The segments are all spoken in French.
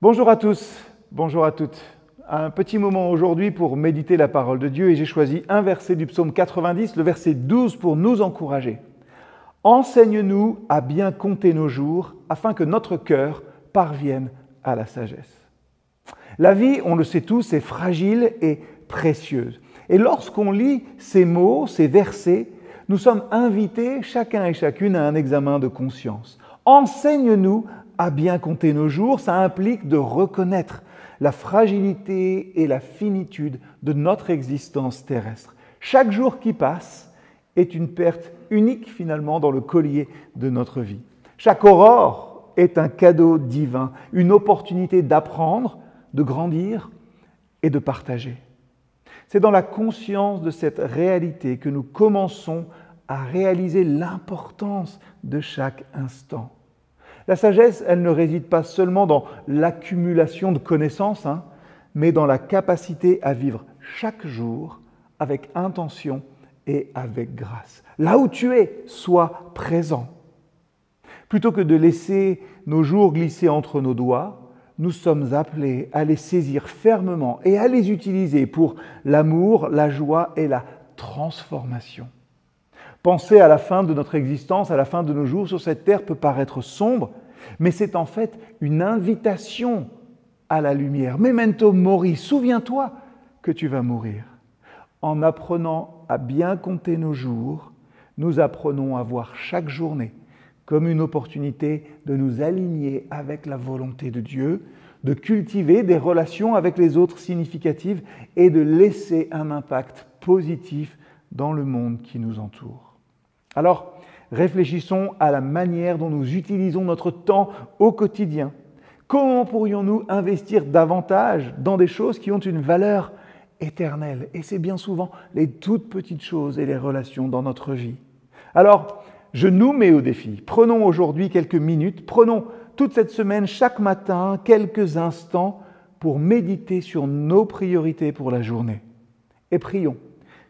Bonjour à tous, bonjour à toutes. Un petit moment aujourd'hui pour méditer la parole de Dieu et j'ai choisi un verset du psaume 90, le verset 12 pour nous encourager. Enseigne-nous à bien compter nos jours afin que notre cœur parvienne à la sagesse. La vie, on le sait tous, est fragile et précieuse. Et lorsqu'on lit ces mots, ces versets, nous sommes invités, chacun et chacune, à un examen de conscience. Enseigne-nous à bien compter nos jours, ça implique de reconnaître la fragilité et la finitude de notre existence terrestre. Chaque jour qui passe est une perte unique finalement dans le collier de notre vie. Chaque aurore est un cadeau divin, une opportunité d'apprendre, de grandir et de partager. C'est dans la conscience de cette réalité que nous commençons à réaliser l'importance de chaque instant. La sagesse, elle ne réside pas seulement dans l'accumulation de connaissances, hein, mais dans la capacité à vivre chaque jour avec intention et avec grâce. Là où tu es, sois présent. Plutôt que de laisser nos jours glisser entre nos doigts, nous sommes appelés à les saisir fermement et à les utiliser pour l'amour, la joie et la transformation. Penser à la fin de notre existence, à la fin de nos jours sur cette terre peut paraître sombre, mais c'est en fait une invitation à la lumière. Memento mori, souviens-toi que tu vas mourir. En apprenant à bien compter nos jours, nous apprenons à voir chaque journée comme une opportunité de nous aligner avec la volonté de Dieu, de cultiver des relations avec les autres significatives et de laisser un impact positif dans le monde qui nous entoure. Alors, réfléchissons à la manière dont nous utilisons notre temps au quotidien. Comment pourrions-nous investir davantage dans des choses qui ont une valeur éternelle? Et c'est bien souvent les toutes petites choses et les relations dans notre vie. Alors, je nous mets au défi. Prenons aujourd'hui quelques minutes, prenons toute cette semaine, chaque matin, quelques instants pour méditer sur nos priorités pour la journée. Et prions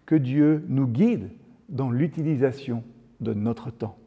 que Dieu nous guide dans l'utilisation de notre temps.